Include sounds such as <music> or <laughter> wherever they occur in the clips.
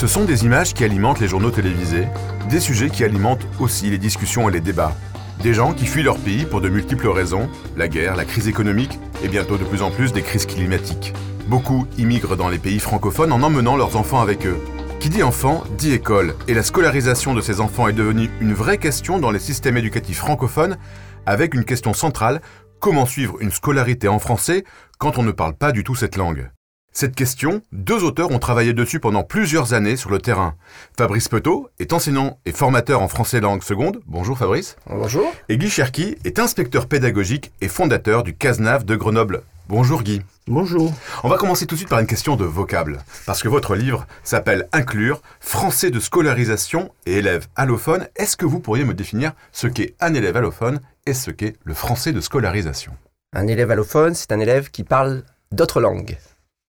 Ce sont des images qui alimentent les journaux télévisés, des sujets qui alimentent aussi les discussions et les débats. Des gens qui fuient leur pays pour de multiples raisons, la guerre, la crise économique et bientôt de plus en plus des crises climatiques. Beaucoup immigrent dans les pays francophones en emmenant leurs enfants avec eux. Qui dit enfant dit école, et la scolarisation de ces enfants est devenue une vraie question dans les systèmes éducatifs francophones, avec une question centrale, comment suivre une scolarité en français quand on ne parle pas du tout cette langue? Cette question, deux auteurs ont travaillé dessus pendant plusieurs années sur le terrain. Fabrice Petot est enseignant et formateur en français langue seconde. Bonjour Fabrice. Bonjour. Et Guy Cherki est inspecteur pédagogique et fondateur du CASNAV de Grenoble. Bonjour Guy. Bonjour. On va commencer tout de suite par une question de vocable, parce que votre livre s'appelle Inclure, français de scolarisation et élèves allophones. Est-ce que vous pourriez me définir ce qu'est un élève allophone et ce qu'est le français de scolarisation? Un élève allophone, c'est un élève qui parle d'autres langues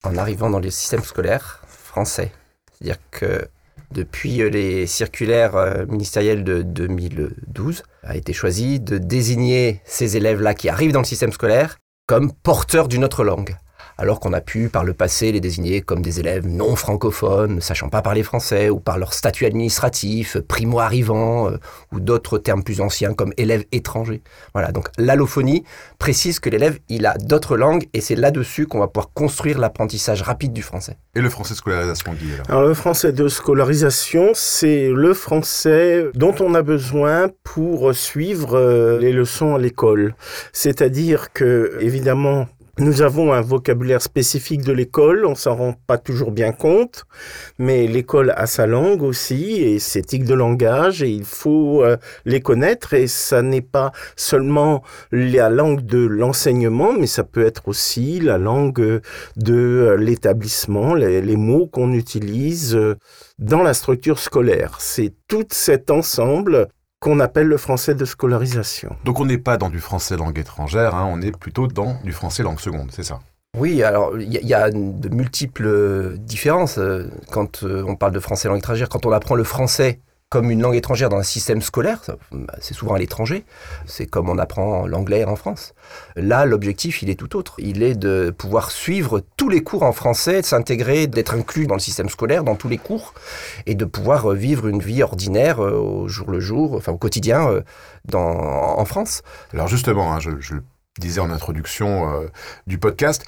en arrivant dans le système scolaire français. C'est-à-dire que depuis les circulaires euh, ministériels de 2012, a été choisi de désigner ces élèves-là qui arrivent dans le système scolaire comme porteurs d'une autre langue alors qu'on a pu par le passé les désigner comme des élèves non francophones, ne sachant pas parler français, ou par leur statut administratif, primo-arrivant, euh, ou d'autres termes plus anciens comme élèves étrangers. Voilà, donc l'allophonie précise que l'élève, il a d'autres langues, et c'est là-dessus qu'on va pouvoir construire l'apprentissage rapide du français. Et le français de scolarisation, dit alors, alors le français de scolarisation, c'est le français dont on a besoin pour suivre euh, les leçons à l'école. C'est-à-dire que, évidemment, nous avons un vocabulaire spécifique de l'école, on s'en rend pas toujours bien compte, mais l'école a sa langue aussi et ses tics de langage et il faut euh, les connaître et ça n'est pas seulement la langue de l'enseignement, mais ça peut être aussi la langue de euh, l'établissement, les, mots qu'on utilise euh, dans la structure scolaire. C'est tout cet ensemble qu'on appelle le français de scolarisation. Donc on n'est pas dans du français langue étrangère, hein, on est plutôt dans du français langue seconde, c'est ça? Oui, alors il y, y, a de multiples différences euh, quand euh, on parle de français langue étrangère. Quand on apprend le français comme une langue étrangère dans un système scolaire, c'est souvent à l'étranger, c'est comme on apprend l'anglais en France. Là, l'objectif, il est tout autre. Il est de pouvoir suivre tous les cours en français, de s'intégrer, d'être inclus dans le système scolaire, dans tous les cours, et de pouvoir euh, vivre une vie ordinaire euh, au jour le jour, enfin au quotidien euh, dans, en France. Alors justement, hein, je, je, disais en introduction du podcast,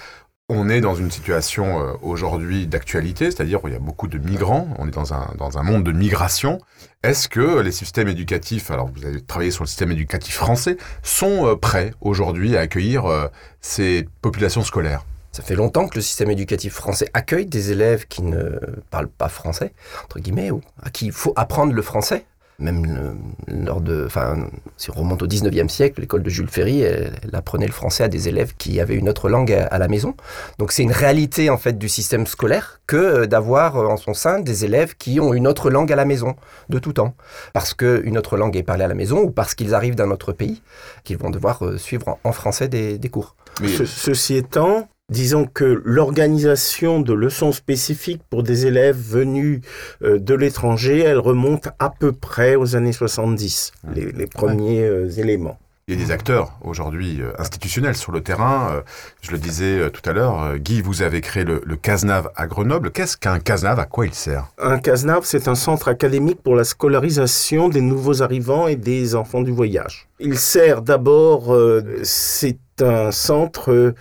on est dans une situation euh, aujourd'hui d'actualité, c'est-à-dire où il y a beaucoup de migrants, on est dans un, dans un monde de migration. Est-ce que les systèmes éducatifs, alors vous avez travaillé sur le système éducatif français, sont euh, prêts aujourd'hui à accueillir euh, ces populations scolaires? Ça fait longtemps que le système éducatif français accueille des élèves qui ne parlent pas français, entre guillemets, ou à qui il faut apprendre le français même le, lors de, enfin, si on remonte au 19e siècle, l'école de Jules Ferry, elle, apprenait le français à des élèves qui avaient une autre langue à, la maison. Donc c'est une réalité en fait du système scolaire que euh, d'avoir en son sein des élèves qui ont une autre langue à la maison de tout temps, parce qu'une autre langue est parlée à la maison ou parce qu'ils arrivent d'un autre pays, qu'ils vont devoir euh, suivre en, français des, des cours. Mais... Ce, ceci étant, Disons que l'organisation de leçons spécifiques pour des élèves venus euh, de l'étranger, elle remonte à peu près aux années 70, les, les premiers euh, éléments. Il y a des acteurs aujourd'hui euh, institutionnels sur le terrain. Je le disais tout à l'heure, Guy, vous avez créé le, le CASNAV à Grenoble. Qu'est-ce qu'un CASNAV À quoi il sert? Un CASNAV, c'est un centre académique pour la scolarisation des nouveaux arrivants et des enfants du voyage. Il sert d'abord, euh, c'est un centre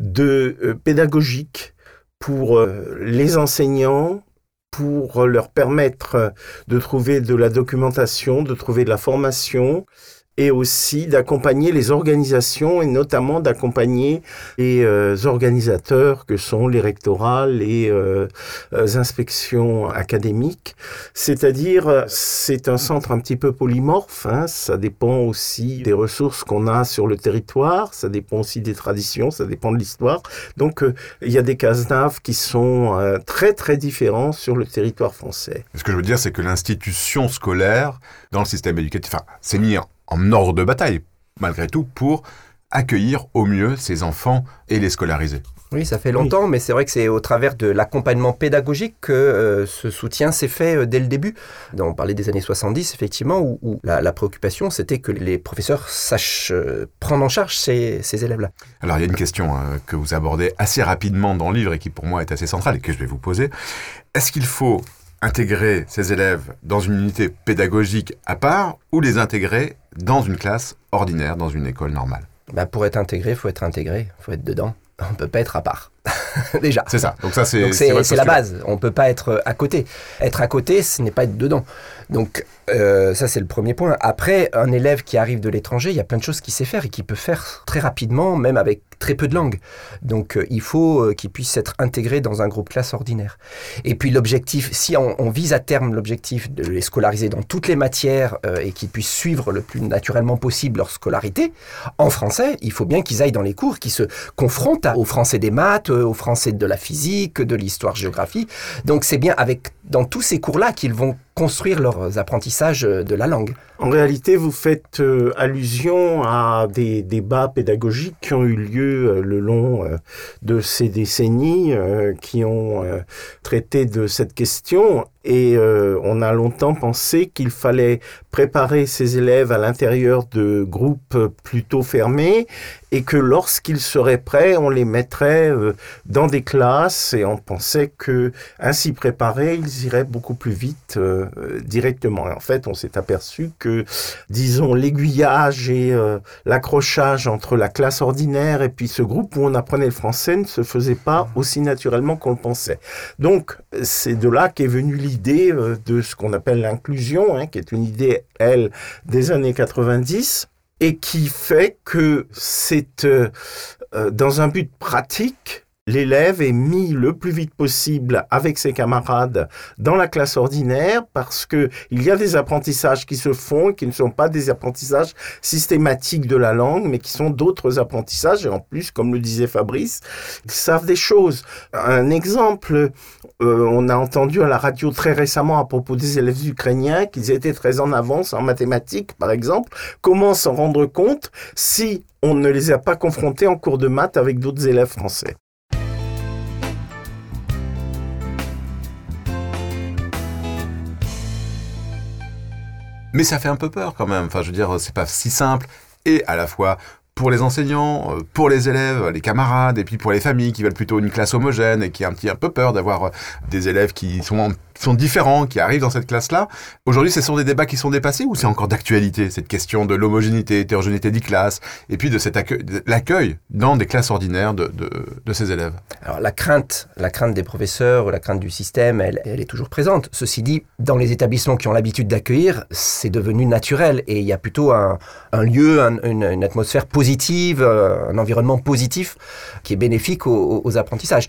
de euh, pédagogique pour euh, les enseignants, pour leur permettre de trouver de la documentation, de trouver de la formation et aussi d'accompagner les organisations et notamment d'accompagner les euh, organisateurs que sont les rectorats, les euh, inspections académiques. C'est-à-dire, c'est un centre un petit peu polymorphe, hein, ça dépend aussi des ressources qu'on a sur le territoire, ça dépend aussi des traditions, ça dépend de l'histoire. Donc, euh, il y a des cases-naves qui sont euh, très très différents sur le territoire français. Ce que je veux dire, c'est que l'institution scolaire, dans le système éducatif, enfin, c'est mis en ordre de bataille, malgré tout, pour accueillir au mieux ces enfants et les scolariser. Oui, ça fait longtemps, mais c'est vrai que c'est au travers de l'accompagnement pédagogique que euh, ce soutien s'est fait euh, dès le début. on parlait des années 70, effectivement, où, la, préoccupation, c'était que les professeurs sachent euh, prendre en charge ces, élèves-là. Alors, il y a une question que vous abordez assez rapidement dans le livre et qui, pour moi, est assez centrale et que je vais vous poser. Est-ce qu'il faut intégrer ces élèves dans une unité pédagogique à part ou les intégrer dans une classe ordinaire, dans une école normale bah, Pour être intégré, il faut être intégré, il faut être dedans on peut pas être à part. <laughs> Déjà. C'est ça. Donc ça c'est c'est la base. On peut pas être à côté. Être à côté, ce n'est pas être dedans. Donc euh, ça c'est le premier point. Après, un élève qui arrive de l'étranger, il y a plein de choses qu'il sait faire et qu'il peut faire très rapidement, même avec très peu de langue. Donc euh, il faut euh, qu'il puisse être intégré dans un groupe classe ordinaire. Et puis l'objectif, si on, vise à terme l'objectif de les scolariser dans toutes les matières et qu'ils puissent suivre le plus naturellement possible leur scolarité, en français, il faut bien qu'ils aillent dans les cours, qu'ils se confrontent aux français des maths, aux français de la physique, de l'histoire-géographie. Donc c'est bien avec dans tous ces cours-là qu'ils vont construire leurs apprentissages de la langue. En réalité, vous faites euh, allusion à des débats pédagogiques qui ont eu lieu euh, le long euh, de ces décennies, qui ont traité de cette question. Et on a longtemps pensé qu'il fallait préparer ces élèves à l'intérieur de groupes plutôt fermés et que lorsqu'ils seraient prêts, on les mettrait dans des classes et on pensait que ainsi préparés, ils iraient beaucoup plus vite directement. Et en fait, on s'est aperçu que disons, l'aiguillage et euh, l'accrochage entre la classe ordinaire et puis ce groupe où on apprenait le français ne se faisait pas aussi naturellement qu'on le pensait. Donc, c'est de là qu'est venue l'idée euh, de ce qu'on appelle l'inclusion, hein, qui est une idée, elle, des années 90 et qui fait que c'est euh, dans un but pratique l'élève est mis le plus vite possible avec ses camarades dans la classe ordinaire parce que il y a des apprentissages qui se font qui ne sont pas des apprentissages systématiques de la langue mais qui sont d'autres apprentissages. Et en plus comme le disait Fabrice ils savent des choses. Un exemple euh, on a entendu à la radio très récemment à propos des élèves ukrainiens qu'ils étaient très en avance en mathématiques par exemple. Comment s'en rendre compte si on ne les a pas confrontés en cours de maths avec d'autres élèves français? Mais ça fait un peu peur quand même. Enfin, je veux dire, c'est pas si simple. Et à la fois pour les enseignants, euh, pour les élèves, les camarades, et puis pour les familles qui veulent plutôt une classe homogène et qui ont un petit un peu peur d'avoir euh, des élèves qui sont sont différents, qui arrivent dans cette classe-là. Aujourd'hui, ce sont des débats qui sont dépassés ou c'est encore d'actualité, cette question de l'homogénéité, hétérogénéité des classes, et puis de cet accueil, l'accueil dans des classes ordinaires de, de, ces élèves? Alors la crainte, la crainte des professeurs ou la crainte du système, elle, est toujours présente. Ceci dit, dans les établissements qui ont l'habitude d'accueillir, c'est devenu naturel et il y a plutôt un, lieu, une, atmosphère positive, euh, un environnement positif qui est bénéfique aux apprentissages.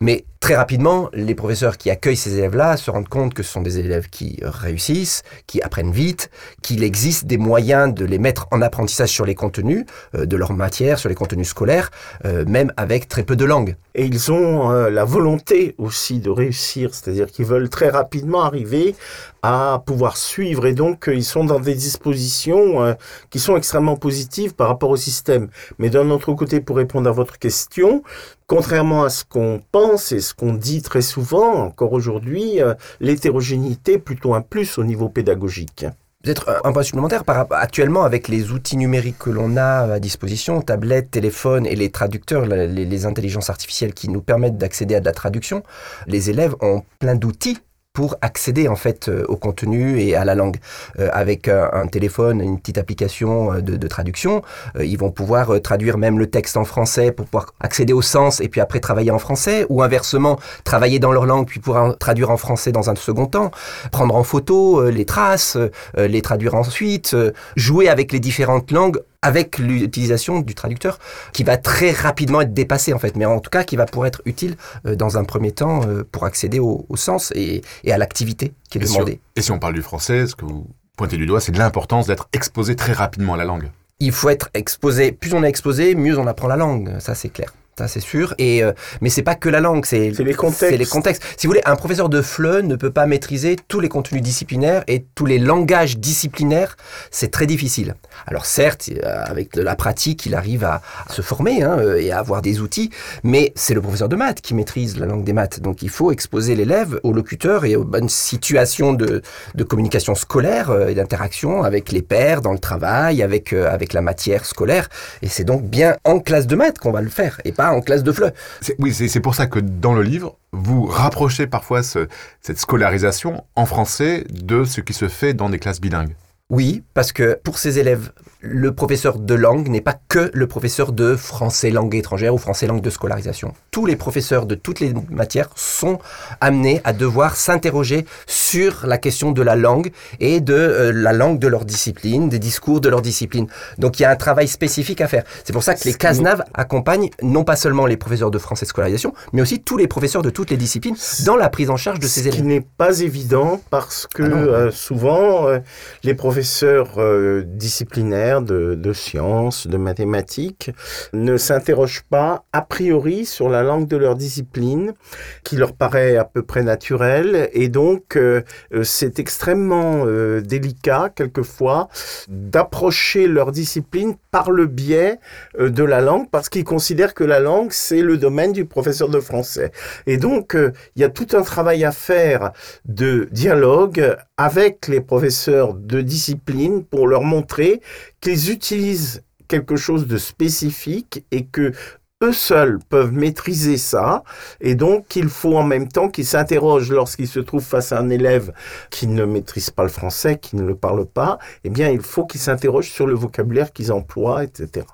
Mais très rapidement, les professeurs qui accueillent ces élèves-là se rendent compte que ce sont des élèves qui réussissent, qui apprennent vite, qu'il existe des moyens de les mettre en apprentissage sur les contenus euh, de leur matière, sur les contenus scolaires, euh, même avec très peu de langue. Et ils ont euh, la volonté aussi de réussir, c'est-à-dire qu'ils veulent très rapidement arriver à pouvoir suivre et donc ils sont dans des dispositions qui sont extrêmement positives par rapport au système. Mais d'un autre côté, pour répondre à votre question, Contrairement à ce qu'on pense et ce qu'on dit très souvent, encore aujourd'hui, euh, l'hétérogénéité est plutôt un plus au niveau pédagogique. Peut-être un point supplémentaire, par, actuellement avec les outils numériques que l'on a à disposition, tablettes, téléphones et les traducteurs, les, les intelligences artificielles qui nous permettent d'accéder à de la traduction, les élèves ont plein d'outils pour accéder en fait euh, au contenu et à la langue. Euh, avec un, téléphone, une petite application euh, de, de traduction, ils vont pouvoir traduire même le texte en français pour pouvoir accéder au sens et puis après travailler en français, ou inversement, travailler dans leur langue puis pouvoir traduire en français dans un second temps, prendre en photo les traces, les traduire ensuite, jouer avec les différentes langues avec l'utilisation du traducteur qui va très rapidement être dépassé en fait, mais en tout cas qui va pouvoir être utile euh, dans un premier temps euh, pour accéder au, sens et, à l'activité qui est demandée. et si on parle du français, ce que vous pointez du doigt, c'est de l'importance d'être exposé très rapidement à la langue. Il faut être exposé, plus on est exposé, mieux on apprend la langue, ça c'est clair. Ça, c'est sûr. Et, euh, mais c'est pas que la langue, c'est les contextes. c'est les contextes. Si vous voulez, un professeur de FLE ne peut pas maîtriser tous les contenus disciplinaires et tous les langages disciplinaires. C'est très difficile. Alors certes, euh, avec de la pratique, il arrive à, à se former hein, euh, et à avoir des outils, mais c'est le professeur de maths qui maîtrise la langue des maths. Donc il faut exposer l'élève aux locuteurs et aux bonnes situations de, de communication scolaire euh, et d'interaction avec les pairs, dans le travail, avec, euh, avec la matière scolaire. Et c'est donc bien en classe de maths qu'on va le faire et pas en classe de FLE. C'est- Oui, c'est c'est pour ça que dans le livre, vous rapprochez parfois ce- cette scolarisation en français de ce qui se fait dans des classes bilingues. Oui, parce que pour ces élèves, le professeur de langue n'est pas que le professeur de français langue étrangère ou français langue de scolarisation. Tous les professeurs de toutes les matières sont amenés à devoir s'interroger sur la question de la langue et de euh, la langue de leur discipline, des discours de leur discipline. Donc il y a un travail spécifique à faire. C'est pour ça que les CASNAV accompagnent non pas seulement les professeurs de français scolarisation, mais aussi tous les professeurs de toutes les disciplines dans la prise en charge de ces Ce qui élèves. n'est pas évident parce que Ah euh, souvent euh, les professeurs euh, de, sciences, de mathématiques ne s'interrogent pas a priori sur la langue de leur discipline qui leur paraît à peu près naturelle et donc euh, euh, c'est extrêmement euh, délicat quelquefois d'approcher leur discipline par le biais de la langue parce qu'ils considèrent que la langue c'est le domaine du professeur de français. Et donc il y a tout un travail à faire de dialogue avec les professeurs de discipline pour leur montrer qu'ils utilisent quelque chose de spécifique et que eux seuls peuvent maîtriser ça et donc il faut en même temps qu'ils s'interrogent lorsqu'ils se trouvent face à un élève qui ne maîtrise pas le français, qui ne le parle pas, eh bien il faut qu'ils s'interrogent sur le vocabulaire qu'ils emploient, etc.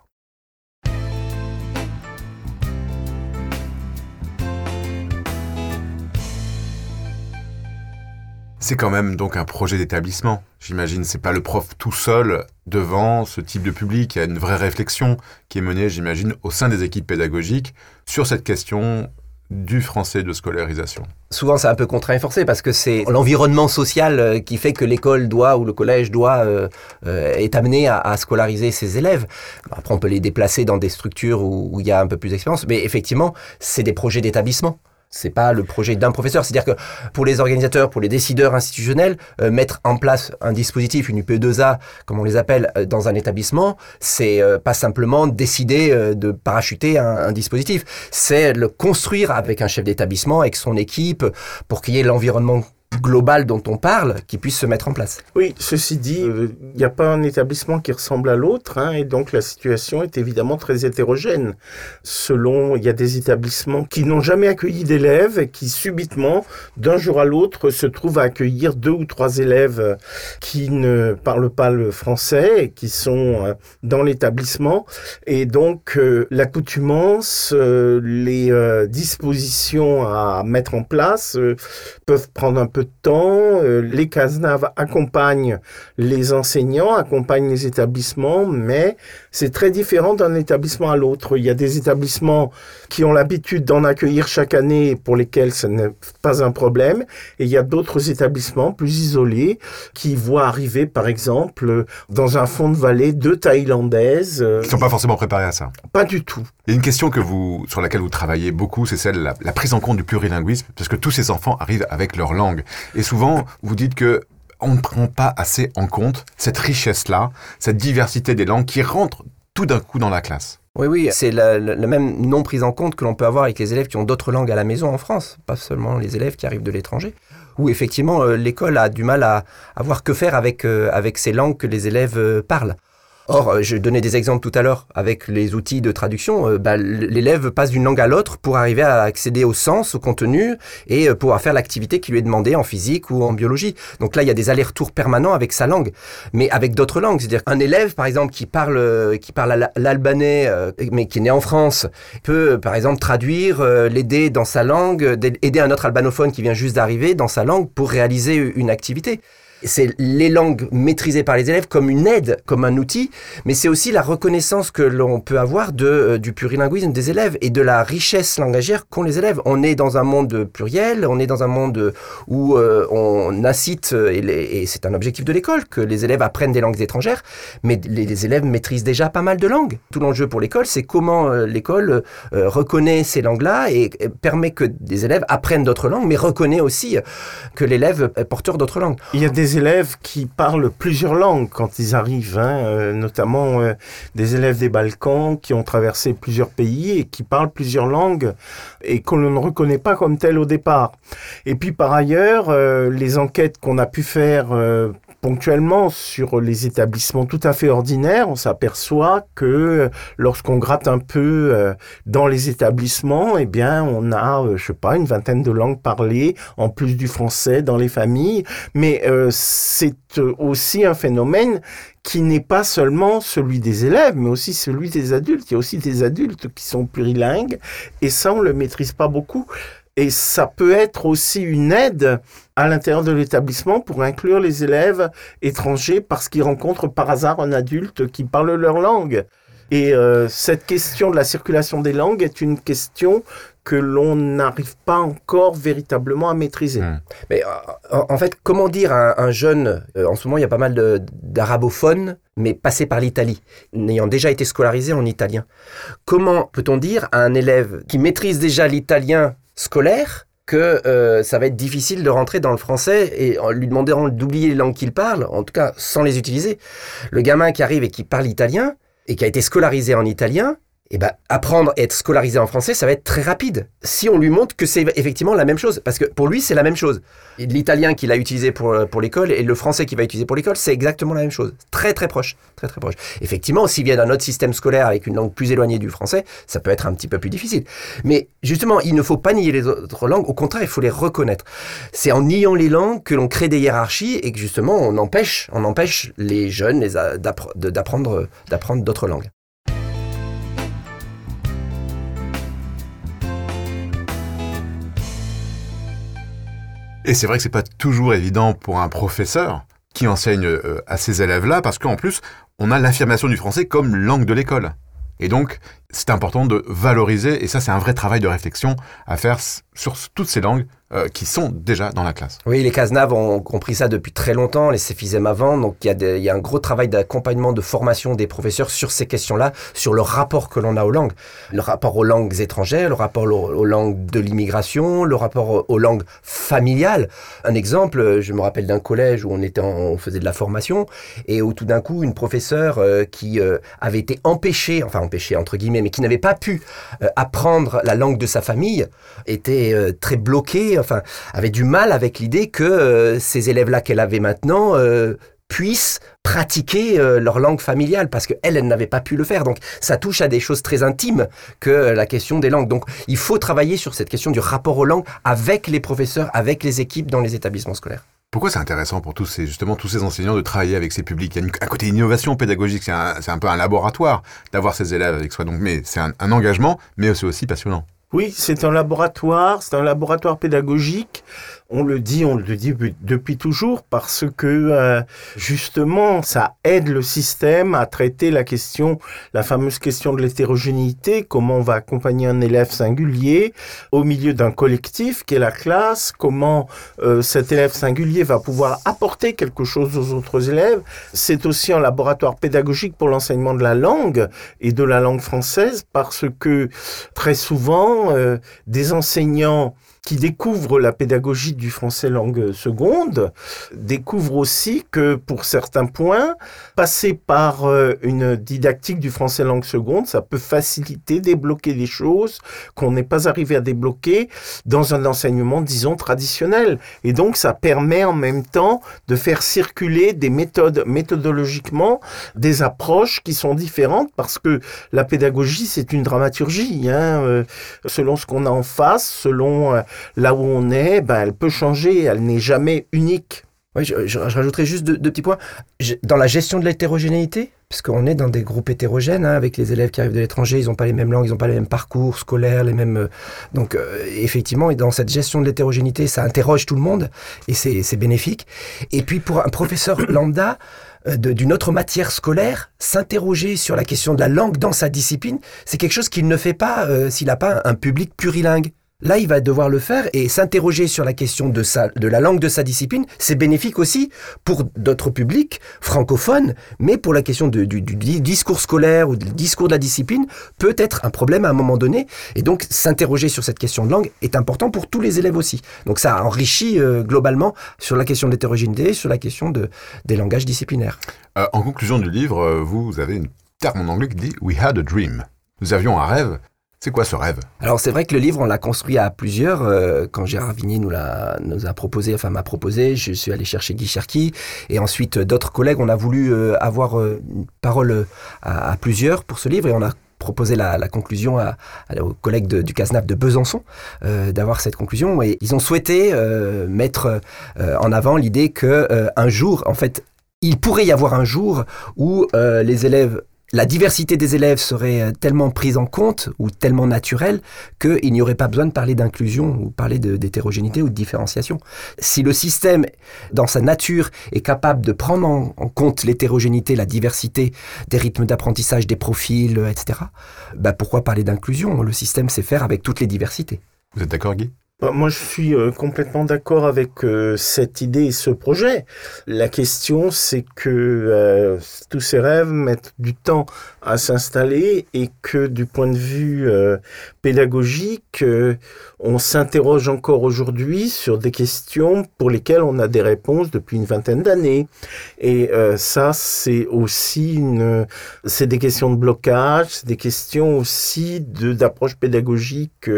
C'est quand même donc un projet d'établissement. J'imagine, c'est pas le prof tout seul devant ce type de public. Il y a une vraie réflexion qui est menée, j'imagine, au sein des équipes pédagogiques sur cette question du français de scolarisation. Souvent, c'est un peu contraint et forcé parce que c'est l'environnement social euh, qui fait que l'école doit ou le collège doit euh, euh, est amené à, scolariser ses élèves. Après, on peut les déplacer dans des structures où il y a un peu plus d'expérience, mais effectivement, c'est des projets d'établissement. C'est pas le projet d'un professeur. C'est-à-dire que pour les organisateurs, pour les décideurs institutionnels, euh, mettre en place un dispositif, une UP2A, comme on les appelle, euh, dans un établissement, c'est euh, pas simplement décider euh, de parachuter un, un dispositif. C'est le construire avec un chef d'établissement, avec son équipe, pour qu'il y ait l'environnement global dont on parle qui puisse se mettre en place. Oui, ceci dit, euh, il n'y a pas un établissement qui ressemble à l'autre, hein, et donc la situation est évidemment très hétérogène. Selon, il y a des établissements qui n'ont jamais accueilli d'élèves et qui subitement, d'un jour à l'autre, se trouvent à accueillir deux ou trois élèves euh, qui ne parlent pas le français et qui sont euh, dans l'établissement. Et donc, euh, l'accoutumance, euh, les euh, dispositions à mettre en place euh, peuvent prendre un peu temps. Euh, les CASNAV accompagnent les enseignants, accompagnent les établissements, mais c'est très différent d'un établissement à l'autre. Il y a des établissements qui ont l'habitude d'en accueillir chaque année pour lesquels ce n'est pas un problème, et il y a d'autres établissements plus isolés qui voient arriver, par exemple, dans un fond de vallée, deux Thaïlandaises. Ils ne sont pas forcément préparés à ça. pas du tout. Il y a une question que vous, sur laquelle vous travaillez beaucoup, c'est celle de la, la prise en compte du plurilinguisme, parce que tous ces enfants arrivent avec leur langue. Et souvent, vous dites que on ne prend pas assez en compte cette richesse-là, cette diversité des langues qui rentre tout d'un coup dans la classe. Oui, oui, c'est la, même non prise en compte que l'on peut avoir avec les élèves qui ont d'autres langues à la maison en France, pas seulement les élèves qui arrivent de l'étranger, où effectivement euh, l'école a du mal à, à voir que faire avec, euh, avec ces langues que les élèves euh, parlent. Or, euh, je donnais des exemples tout à l'heure avec les outils de traduction. euh, bah, L'élève passe d'une langue à l'autre pour arriver à accéder au sens, au contenu et euh, pouvoir faire l'activité qui lui est demandée en physique ou en biologie. Donc là, il y a des allers-retours permanents avec sa langue, mais avec d'autres langues. C'est-à-dire un élève, par exemple, qui parle, qui parle l'albanais, mais qui est né en France, peut, par exemple, traduire, l'aider dans sa langue, d'aider un autre albanophone qui vient juste d'arriver dans sa langue pour réaliser une activité. C'est les langues maîtrisées par les élèves comme une aide, comme un outil, mais c'est aussi la reconnaissance que l'on peut avoir de, euh, du plurilinguisme des élèves et de la richesse langagière qu'ont les élèves. On est dans un monde pluriel, on est dans un monde où euh, on incite, euh, et, c'est un objectif de l'école, que les élèves apprennent des langues étrangères, mais les, élèves maîtrisent déjà pas mal de langues. Tout l'enjeu pour l'école, c'est comment l'école reconnaît ces langues-là et, permet que des élèves apprennent d'autres langues, mais reconnaît aussi que l'élève est porteur d'autres langues. Élèves qui parlent plusieurs langues quand ils arrivent, hein, notamment des élèves des Balkans qui ont traversé plusieurs pays et qui parlent plusieurs langues et qu'on ne reconnaît pas comme telles au départ. Et puis par ailleurs, euh, les enquêtes qu'on a pu faire euh, ponctuellement sur les établissements tout à fait ordinaires, on s'aperçoit que lorsqu'on gratte un peu euh, dans les établissements, eh bien, on a, je sais pas, une vingtaine de langues parlées en plus du français dans les familles. Mais c'est aussi un phénomène qui n'est pas seulement celui des élèves, mais aussi celui des adultes. Il y a aussi des adultes qui sont plurilingues, et ça, on le maîtrise pas beaucoup. Et ça peut être aussi une aide à l'intérieur de l'établissement pour inclure les élèves étrangers parce qu'ils rencontrent par hasard un adulte qui parle leur langue. Et euh, cette question de la circulation des langues est une question que l'on n'arrive pas encore véritablement à maîtriser. Hmm. Mais euh, en, fait, comment dire à un, jeune, euh, en ce moment il y a pas mal d'arabophones, mais passés par l'Italie, n'ayant déjà été scolarisé en italien, comment peut-on dire à un élève qui maîtrise déjà l'italien scolaire que euh, ça va être difficile de rentrer dans le français et en lui demandant d'oublier les langues qu'il parle, en tout cas sans les utiliser. Le gamin qui arrive et qui parle italien et qui a été scolarisé en italien, eh ben, apprendre à être scolarisé en français, ça va être très rapide. Si on lui montre que c'est effectivement la même chose, parce que pour lui, c'est la même chose. L'italien qu'il a utilisé pour, euh, pour l'école et le français qu'il va utiliser pour l'école, c'est exactement la même chose. Très, très proche. Très, très proche. Effectivement, s'il vient d'un autre système scolaire avec une langue plus éloignée du français, ça peut être un petit peu plus difficile. Mais justement, il ne faut pas nier les autres langues. Au contraire, il faut les reconnaître. C'est en niant les langues que l'on crée des hiérarchies et que justement, on empêche, on empêche les jeunes d'apprendre d'autres langues. Et c'est vrai que c'est pas toujours évident pour un professeur qui enseigne euh, à ces élèves-là, parce qu'en plus, on a l'affirmation du français comme langue de l'école. Et donc, c'est important de valoriser, et ça c'est un vrai travail de réflexion à faire sur toutes ces langues euh, qui sont déjà dans la classe. Oui, les Cazenave ont compris ça depuis très longtemps, les CFISM avant, donc il y, a un gros travail d'accompagnement, de formation des professeurs sur ces questions-là, sur le rapport que l'on a aux langues. Le rapport aux langues étrangères, le rapport aux, langues de l'immigration, le rapport aux, langues familiales. Un exemple, je me rappelle d'un collège où on faisait de la formation, et où tout d'un coup, une professeure euh, qui euh, avait été empêchée, enfin empêchée entre guillemets, mais qui n'avait pas pu euh, apprendre la langue de sa famille, était euh, très bloqué, enfin, avait du mal avec l'idée que euh, ces élèves-là qu'elle avait maintenant puissent pratiquer leur langue familiale parce qu'elle, elle, n'avait pas pu le faire. Donc ça touche à des choses très intimes que la question des langues. Donc il faut travailler sur cette question du rapport aux langues avec les professeurs, avec les équipes dans les établissements scolaires. Pourquoi c'est intéressant pour tous ces, justement, tous ces enseignants de travailler avec ces publics? Il y a un côté innovation pédagogique, c'est un, un, peu un laboratoire d'avoir ces élèves avec soi. Donc, mais c'est un, un engagement, mais c'est aussi passionnant. Oui, c'est un laboratoire, c'est un laboratoire pédagogique on le dit, on le dit depuis toujours parce que euh, justement, ça aide le système à traiter la question, la fameuse question de l'hétérogénéité, comment on va accompagner un élève singulier au milieu d'un collectif qui est la classe, comment euh, cet élève singulier va pouvoir apporter quelque chose aux autres élèves. C'est aussi un laboratoire pédagogique pour l'enseignement de la langue et de la langue française parce que très souvent, euh, des enseignants qui découvre la pédagogie du français langue seconde, découvre aussi que pour certains points, passer par euh, une didactique du français langue seconde, ça peut faciliter, débloquer des choses qu'on n'est pas arrivé à débloquer dans un enseignement, disons, traditionnel. Et donc, ça permet en même temps de faire circuler des méthodes, méthodologiquement, des approches qui sont différentes parce que la pédagogie, c'est une dramaturgie. Hein, euh, selon ce qu'on a en face, selon euh, là où on est, ben, elle peut changer, elle n'est jamais unique. Oui, je, rajouterais juste deux, petits points. dans la gestion de l'hétérogénéité, parce qu'on est dans des groupes hétérogènes, hein, avec les élèves qui arrivent de l'étranger, ils n'ont pas les mêmes langues, ils n'ont pas les mêmes parcours scolaires, les mêmes... Euh, donc euh, effectivement, dans cette gestion de l'hétérogénéité, ça interroge tout le monde, et c'est bénéfique. Et puis pour un professeur <coughs> lambda, euh, d'une autre matière scolaire, s'interroger sur la question de la langue dans sa discipline, c'est quelque chose qu'il ne fait pas s'il n'a pas un public plurilingue. Là, il va devoir le faire et s'interroger sur la question de, la langue de sa discipline. C'est bénéfique aussi pour d'autres publics francophones, mais pour la question du, discours scolaire ou du discours de la discipline peut être un problème à un moment donné. Et donc, s'interroger sur cette question de langue est important pour tous les élèves aussi. Donc, ça enrichit euh, globalement sur la question de l'hétérogénéité, sur la question de, des langages disciplinaires. Euh, en conclusion du livre, euh, vous avez une terme en anglais qui dit We had a dream. Nous avions un rêve. C'est quoi ce rêve? Alors c'est vrai que le livre, on l'a construit à plusieurs. Euh, quand Gérard Vigny nous, l'a, nous a proposé, enfin m'a proposé, je suis allé chercher Guy Cherki. Et ensuite, euh, d'autres collègues, on a voulu euh, avoir une parole à, plusieurs pour ce livre. Et on a proposé la, conclusion à, aux collègues du CASNAF de Besançon d'avoir cette conclusion. Et ils ont souhaité mettre en avant l'idée que un jour, en fait, il pourrait y avoir un jour où les élèves la diversité des élèves serait euh, tellement prise en compte ou tellement naturelle qu'il n'y aurait pas besoin de parler d'inclusion ou parler d'hétérogénéité ou de différenciation. Si le système, dans sa nature, est capable de prendre en, compte l'hétérogénéité, la diversité des rythmes d'apprentissage, des profils, euh, etc., bah pourquoi parler d'inclusion? Le système sait faire avec toutes les diversités. Vous êtes d'accord, Guy? Moi, je suis euh, complètement d'accord avec euh, cette idée et ce projet. La question, c'est que euh, tous ces rêves mettent du temps à s'installer et que du point de vue pédagogique, on s'interroge encore aujourd'hui sur des questions pour lesquelles on a des réponses depuis une vingtaine d'années. Et ça, c'est aussi une, c'est des questions de blocage, c'est des questions aussi d'approche pédagogique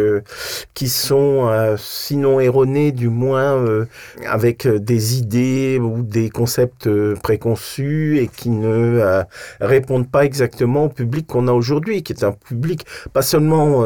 qui sont sinon erroné, du moins euh, avec euh, des idées ou des concepts euh, préconçus et qui ne répondent pas exactement au public qu'on a aujourd'hui, qui est un public pas seulement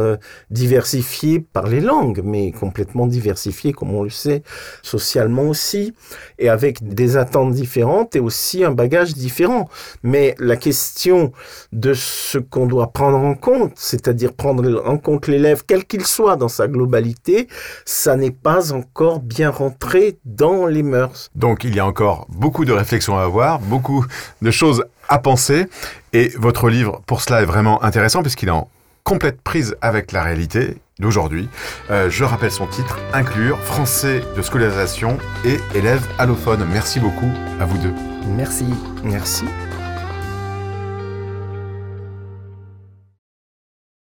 diversifié par les langues, mais complètement diversifié, comme on le sait, socialement aussi, et avec des attentes différentes et aussi un bagage différent. Mais la question de ce qu'on doit prendre en compte, c'est-à-dire prendre en compte l'élève, quel qu'il soit dans sa globalité, ça n'est pas encore bien rentré dans les mœurs. Donc il y a encore beaucoup de réflexions à avoir, beaucoup de choses à penser. Et votre livre, pour cela, est vraiment intéressant puisqu'il est en complète prise avec la réalité d'aujourd'hui. Euh, je rappelle son titre, Inclure, français de scolarisation et élèves allophones. Merci beaucoup à vous deux. Merci. Merci.